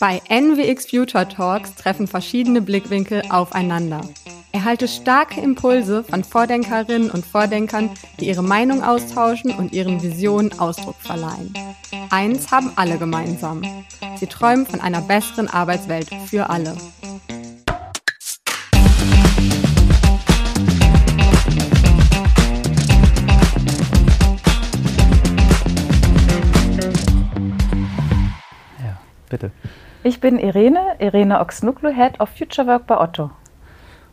Bei NWX Future Talks treffen verschiedene Blickwinkel aufeinander. Erhalte starke Impulse von Vordenkerinnen und Vordenkern, die ihre Meinung austauschen und ihren Visionen Ausdruck verleihen. Eins haben alle gemeinsam. Sie träumen von einer besseren Arbeitswelt für alle. Ich bin Irene, Irene Oxnuklu, Head of Future Work bei Otto.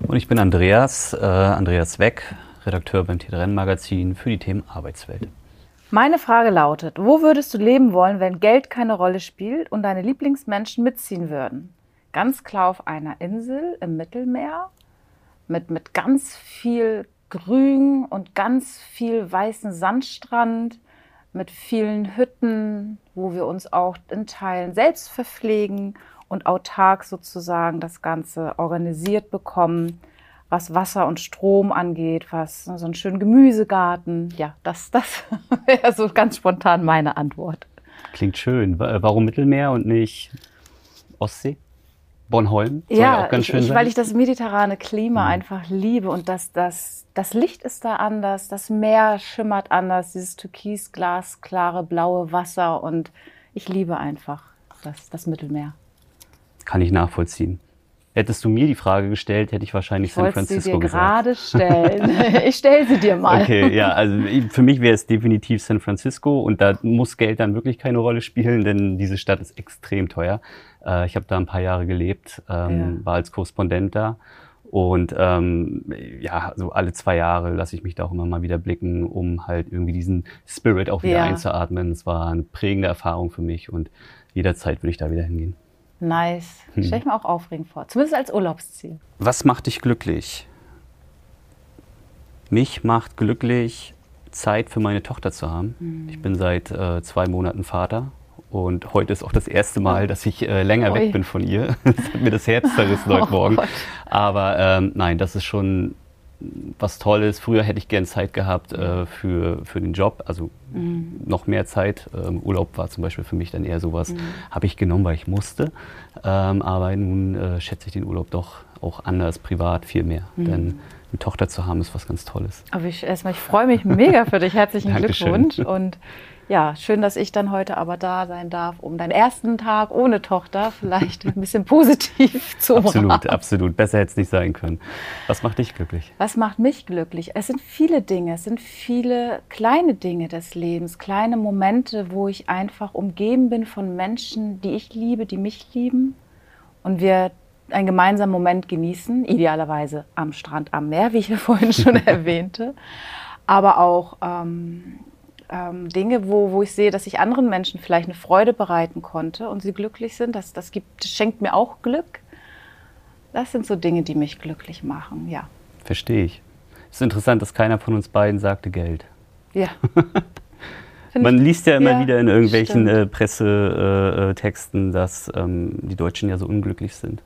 Und ich bin Andreas, äh, Andreas Weck, Redakteur beim T3N Magazin für die Themen Arbeitswelt. Meine Frage lautet, wo würdest du leben wollen, wenn Geld keine Rolle spielt und deine Lieblingsmenschen mitziehen würden? Ganz klar auf einer Insel im Mittelmeer mit, mit ganz viel Grün und ganz viel weißen Sandstrand, mit vielen Hütten, wo wir uns auch in Teilen selbst verpflegen und autark sozusagen das Ganze organisiert bekommen, was Wasser und Strom angeht, was so einen schönen Gemüsegarten. Ja, das, das wäre so ganz spontan meine Antwort. Klingt schön. Warum Mittelmeer und nicht Ostsee? Bornholm? Soll ja, auch ganz schön ich, sein. weil ich das mediterrane Klima mhm. einfach liebe und das, das, das Licht ist da anders, das Meer schimmert anders, dieses türkisglas, klare, blaue Wasser und ich liebe einfach das, das Mittelmeer. Kann ich nachvollziehen. Hättest du mir die Frage gestellt, hätte ich wahrscheinlich ich San Francisco sie dir gerade stellen. ich stelle sie dir mal. Okay, ja, also für mich wäre es definitiv San Francisco und da muss Geld dann wirklich keine Rolle spielen, denn diese Stadt ist extrem teuer. Äh, ich habe da ein paar Jahre gelebt, ähm, ja. war als Korrespondent da und ähm, ja, so alle zwei Jahre lasse ich mich da auch immer mal wieder blicken, um halt irgendwie diesen Spirit auch wieder ja. einzuatmen. Es war eine prägende Erfahrung für mich und jederzeit würde ich da wieder hingehen. Nice. Hm. Stell ich mir auch aufregend vor. Zumindest als Urlaubsziel. Was macht dich glücklich? Mich macht glücklich, Zeit für meine Tochter zu haben. Hm. Ich bin seit äh, zwei Monaten Vater und heute ist auch das erste Mal, dass ich äh, länger Oi. weg bin von ihr. Das hat mir das Herz zerrissen heute oh Morgen. Gott. Aber ähm, nein, das ist schon was Tolles. Früher hätte ich gern Zeit gehabt äh, für, für den Job, also mhm. noch mehr Zeit. Ähm, Urlaub war zum Beispiel für mich dann eher sowas, mhm. habe ich genommen, weil ich musste. Ähm, aber nun äh, schätze ich den Urlaub doch auch anders, privat viel mehr. Mhm. Denn eine Tochter zu haben, ist was ganz Tolles. Aber ich, erstmal, ich freue mich mega für dich. Herzlichen Glückwunsch. Und ja, schön, dass ich dann heute aber da sein darf, um deinen ersten Tag ohne Tochter vielleicht ein bisschen positiv zu machen. Absolut, absolut. Besser hätte es nicht sein können. Was macht dich glücklich? Was macht mich glücklich? Es sind viele Dinge, es sind viele kleine Dinge des Lebens, kleine Momente, wo ich einfach umgeben bin von Menschen, die ich liebe, die mich lieben und wir einen gemeinsamen Moment genießen, idealerweise am Strand, am Meer, wie ich ja vorhin schon erwähnte, aber auch ähm, ähm, Dinge, wo, wo ich sehe, dass ich anderen Menschen vielleicht eine Freude bereiten konnte und sie glücklich sind. Das, das, gibt, das schenkt mir auch Glück. Das sind so Dinge, die mich glücklich machen, ja. Verstehe ich. Es ist interessant, dass keiner von uns beiden sagte Geld. Ja. Man liest ja immer ja, wieder in irgendwelchen äh, Pressetexten, äh, dass ähm, die Deutschen ja so unglücklich sind,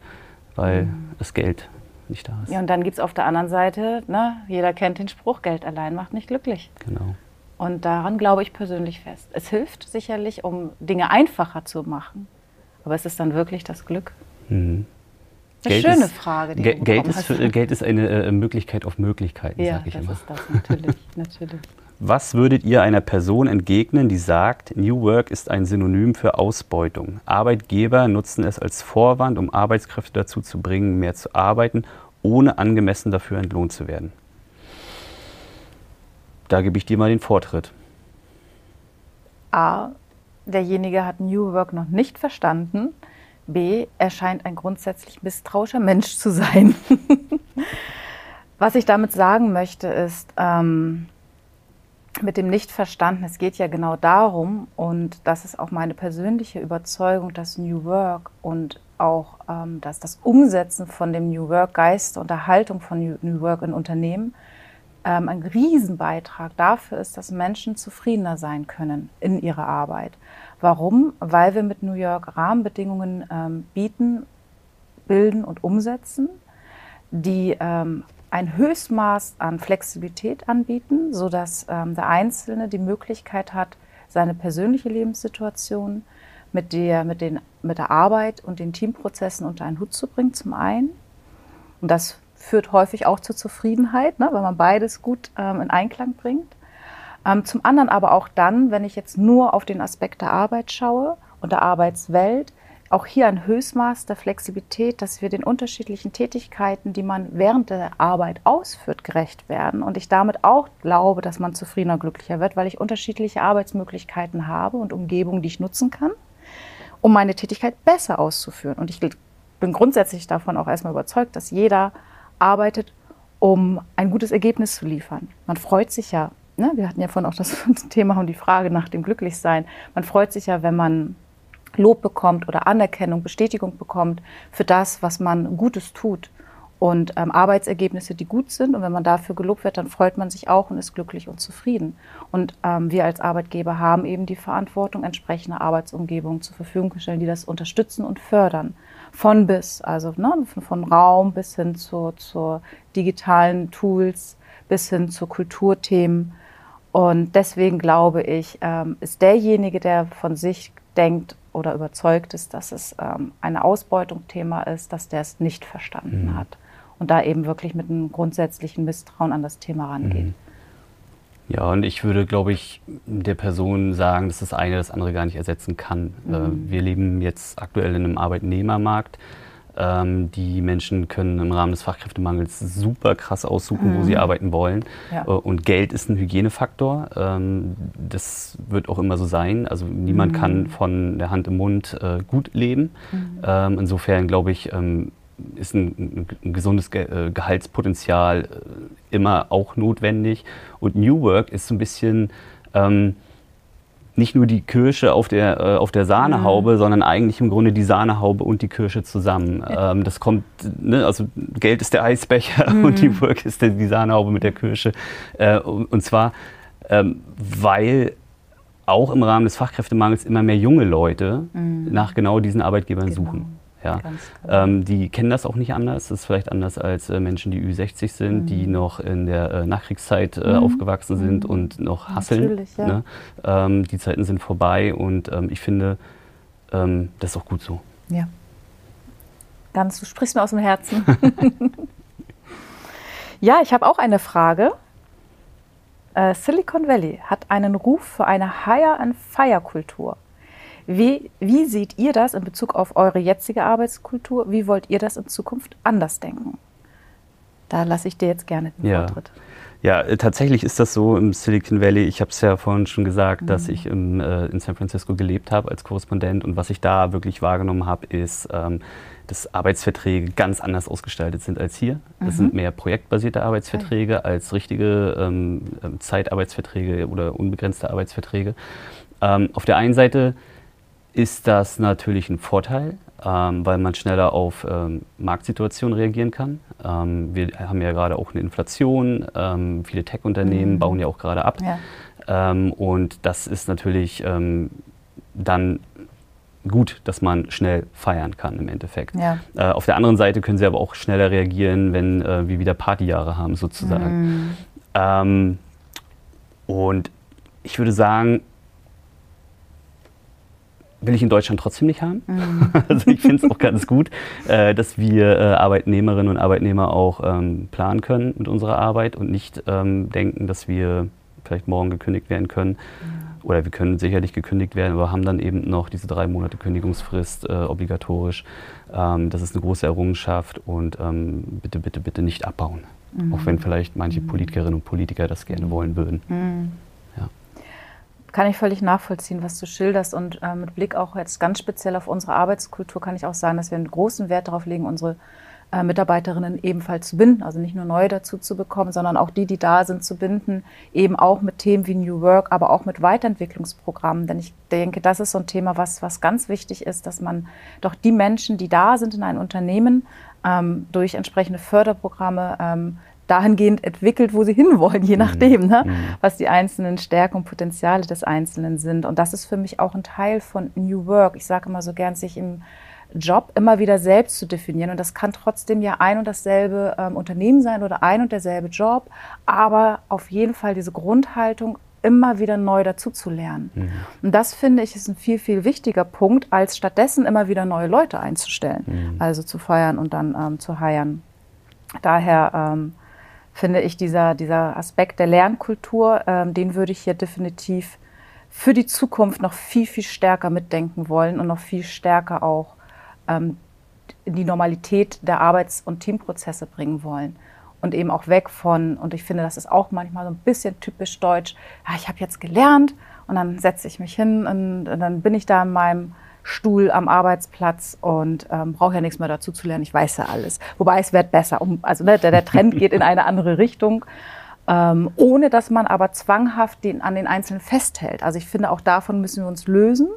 weil mhm. das Geld nicht da ist. Ja, und dann gibt es auf der anderen Seite, ne, jeder kennt den Spruch, Geld allein macht nicht glücklich. Genau. Und daran glaube ich persönlich fest. Es hilft sicherlich, um Dinge einfacher zu machen. Aber ist es dann wirklich das Glück? Mhm. Eine Geld schöne ist, Frage. Ge Geld, ist für, Geld ist eine äh, Möglichkeit auf Möglichkeiten, ja, sage ich das immer. Ist das, natürlich, natürlich. Was würdet ihr einer Person entgegnen, die sagt, New Work ist ein Synonym für Ausbeutung? Arbeitgeber nutzen es als Vorwand, um Arbeitskräfte dazu zu bringen, mehr zu arbeiten, ohne angemessen dafür entlohnt zu werden. Da gebe ich dir mal den Vortritt. A. Derjenige hat New Work noch nicht verstanden. B. Er scheint ein grundsätzlich misstrauischer Mensch zu sein. Was ich damit sagen möchte, ist, ähm, mit dem Nicht-Verstanden, es geht ja genau darum, und das ist auch meine persönliche Überzeugung, dass New Work und auch ähm, dass das Umsetzen von dem New Work-Geist und der Haltung von New Work in Unternehmen ähm, ein Riesenbeitrag dafür ist, dass Menschen zufriedener sein können in ihrer Arbeit. Warum? Weil wir mit New York Rahmenbedingungen ähm, bieten, bilden und umsetzen, die ähm, ein Höchstmaß an Flexibilität anbieten, sodass ähm, der Einzelne die Möglichkeit hat, seine persönliche Lebenssituation mit der, mit, den, mit der Arbeit und den Teamprozessen unter einen Hut zu bringen, zum einen. Und das führt häufig auch zur Zufriedenheit, ne, wenn man beides gut ähm, in Einklang bringt. Ähm, zum anderen aber auch dann, wenn ich jetzt nur auf den Aspekt der Arbeit schaue und der Arbeitswelt, auch hier ein Höchstmaß der Flexibilität, dass wir den unterschiedlichen Tätigkeiten, die man während der Arbeit ausführt, gerecht werden. Und ich damit auch glaube, dass man zufriedener glücklicher wird, weil ich unterschiedliche Arbeitsmöglichkeiten habe und Umgebungen, die ich nutzen kann, um meine Tätigkeit besser auszuführen. Und ich bin grundsätzlich davon auch erstmal überzeugt, dass jeder arbeitet, um ein gutes Ergebnis zu liefern. Man freut sich ja, ne? wir hatten ja vorhin auch das Thema und die Frage nach dem Glücklichsein. Man freut sich ja, wenn man Lob bekommt oder Anerkennung, Bestätigung bekommt für das, was man Gutes tut und ähm, Arbeitsergebnisse, die gut sind. Und wenn man dafür gelobt wird, dann freut man sich auch und ist glücklich und zufrieden. Und ähm, wir als Arbeitgeber haben eben die Verantwortung, entsprechende Arbeitsumgebungen zur Verfügung zu stellen, die das unterstützen und fördern. Von bis, also ne, von, von Raum bis hin zu, zu digitalen Tools, bis hin zu Kulturthemen. Und deswegen glaube ich, ähm, ist derjenige, der von sich denkt, oder überzeugt ist, dass es ähm, eine Ausbeutungsthema ist, dass der es nicht verstanden mhm. hat und da eben wirklich mit einem grundsätzlichen Misstrauen an das Thema rangeht. Mhm. Ja, und ich würde, glaube ich, der Person sagen, dass das eine das andere gar nicht ersetzen kann. Mhm. Äh, wir leben jetzt aktuell in einem Arbeitnehmermarkt ähm, die Menschen können im Rahmen des Fachkräftemangels super krass aussuchen, mhm. wo sie mhm. arbeiten wollen. Ja. Äh, und Geld ist ein Hygienefaktor. Ähm, das wird auch immer so sein. Also niemand mhm. kann von der Hand im Mund äh, gut leben. Mhm. Ähm, insofern glaube ich, ist ein, ein gesundes Ge äh, Gehaltspotenzial äh, immer auch notwendig. Und New Work ist so ein bisschen ähm, nicht nur die Kirsche auf der, äh, auf der Sahnehaube, mhm. sondern eigentlich im Grunde die Sahnehaube und die Kirsche zusammen. Ähm, das kommt, ne, also Geld ist der Eisbecher mhm. und die Work ist der, die Sahnehaube mit der Kirsche. Äh, und, und, zwar, ähm, weil auch im Rahmen des Fachkräftemangels immer mehr junge Leute mhm. nach genau diesen Arbeitgebern genau. suchen. Ja. Ähm, die kennen das auch nicht anders. Das ist vielleicht anders als äh, Menschen, die Ü60 sind, mhm. die noch in der äh, Nachkriegszeit äh, mhm. aufgewachsen sind mhm. und noch hasseln. Ja. Ne? Ähm, die Zeiten sind vorbei und ähm, ich finde, ähm, das ist auch gut so. Ja. Ganz, du sprichst mir aus dem Herzen. ja, ich habe auch eine Frage. Äh, Silicon Valley hat einen Ruf für eine Hire-and-Fire-Kultur. Wie, wie seht ihr das in Bezug auf eure jetzige Arbeitskultur? Wie wollt ihr das in Zukunft anders denken? Da lasse ich dir jetzt gerne den ja. Vortritt. Ja, äh, tatsächlich ist das so im Silicon Valley. Ich habe es ja vorhin schon gesagt, mhm. dass ich im, äh, in San Francisco gelebt habe als Korrespondent. Und was ich da wirklich wahrgenommen habe, ist, ähm, dass Arbeitsverträge ganz anders ausgestaltet sind als hier. Das mhm. sind mehr projektbasierte Arbeitsverträge okay. als richtige ähm, ähm, Zeitarbeitsverträge oder unbegrenzte Arbeitsverträge. Ähm, auf der einen Seite ist das natürlich ein Vorteil, ähm, weil man schneller auf ähm, Marktsituationen reagieren kann. Ähm, wir haben ja gerade auch eine Inflation, ähm, viele Tech-Unternehmen mhm. bauen ja auch gerade ab. Ja. Ähm, und das ist natürlich ähm, dann gut, dass man schnell feiern kann im Endeffekt. Ja. Äh, auf der anderen Seite können sie aber auch schneller reagieren, wenn äh, wir wieder Partyjahre haben sozusagen. Mhm. und ich würde sagen, will ich in Deutschland trotzdem nicht haben. Mhm. Also ich finde es auch ganz gut, äh, dass wir äh, Arbeitnehmerinnen und Arbeitnehmer auch ähm, planen können mit unserer Arbeit und nicht ähm, denken, dass wir vielleicht morgen gekündigt werden können. Mhm. Oder wir können sicherlich gekündigt werden, aber haben dann eben noch diese drei Monate Kündigungsfrist äh, obligatorisch. Ähm, das ist eine große Errungenschaft und ähm, bitte, bitte, bitte nicht abbauen. Mhm. Auch wenn vielleicht manche mhm. Politikerinnen und Politiker das gerne wollen würden. Kann ich völlig nachvollziehen, was du schilderst. Und äh, mit Blick auch jetzt ganz speziell auf unsere Arbeitskultur kann ich auch sagen, dass wir einen großen Wert darauf legen, unsere äh, Mitarbeiterinnen ebenfalls zu binden. Also nicht nur neue dazu zu bekommen, sondern auch die, die da sind, zu binden. Eben auch mit Themen wie New Work, aber auch mit Weiterentwicklungsprogrammen. Denn ich denke, das ist so ein Thema, was, was ganz wichtig ist, dass man doch die Menschen, die da sind in einem Unternehmen, ähm, durch entsprechende Förderprogramme ähm, dahingehend entwickelt, wo sie hinwollen, je mhm. nachdem, ne? Mhm. was die einzelnen Stärken und Potenziale des Einzelnen sind. Und das ist für mich auch ein Teil von New Work. Ich sage immer so gern, sich im Job immer wieder selbst zu definieren. Und das kann trotzdem ja ein und dasselbe ähm, Unternehmen sein oder ein und derselbe Job, aber auf jeden Fall diese Grundhaltung, immer wieder neu dazuzulernen. Mhm. Und das finde ich ist ein viel, viel wichtiger Punkt, als stattdessen immer wieder neue Leute einzustellen. Mhm. Also zu feuern und dann ähm, zu heiern. Daher ähm, finde ich dieser, dieser Aspekt der Lernkultur, ähm, den würde ich hier definitiv für die Zukunft noch viel, viel stärker mitdenken wollen und noch viel stärker auch ähm, die Normalität der Arbeits- und Teamprozesse bringen wollen. Und eben auch weg von, und ich finde, das ist auch manchmal so ein bisschen typisch deutsch, ja, ich habe jetzt gelernt und dann setze ich mich hin und, und, dann bin ich da in meinem Stuhl am Arbeitsplatz und ähm, brauche ja nichts mehr dazu zu lernen, ich weiß ja alles. Wobei es wird besser, um, also ne, der, der Trend geht in eine andere Richtung. Ähm, ohne dass man aber zwanghaft den, an den Einzelnen festhält. Also ich finde, auch davon müssen wir uns lösen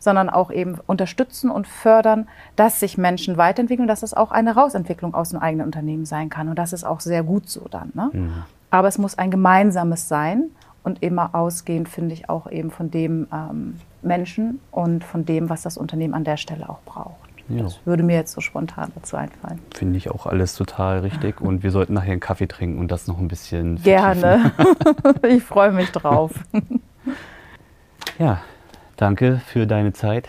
sondern auch eben unterstützen und fördern, dass sich Menschen weiterentwickeln, dass es auch eine Rausentwicklung aus dem eigenen Unternehmen sein kann. Und das ist auch sehr gut so dann. Ne? Mhm. Aber es muss ein gemeinsames sein und immer ausgehend, finde ich, auch eben von dem ähm, Menschen und von dem, was das Unternehmen an der Stelle auch braucht. Ja. Das würde mir jetzt so spontan dazu einfallen. Finde ich auch alles total richtig. Und wir sollten nachher einen Kaffee trinken und das noch ein bisschen vertiefen. Gerne. ich freue mich drauf. ja, Danke für deine Zeit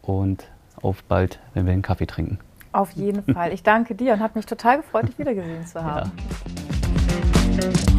und auf bald, wenn wir einen Kaffee trinken. Auf jeden Fall. Ich danke dir und hat mich total gefreut, dich wiedergesehen zu haben. Ja.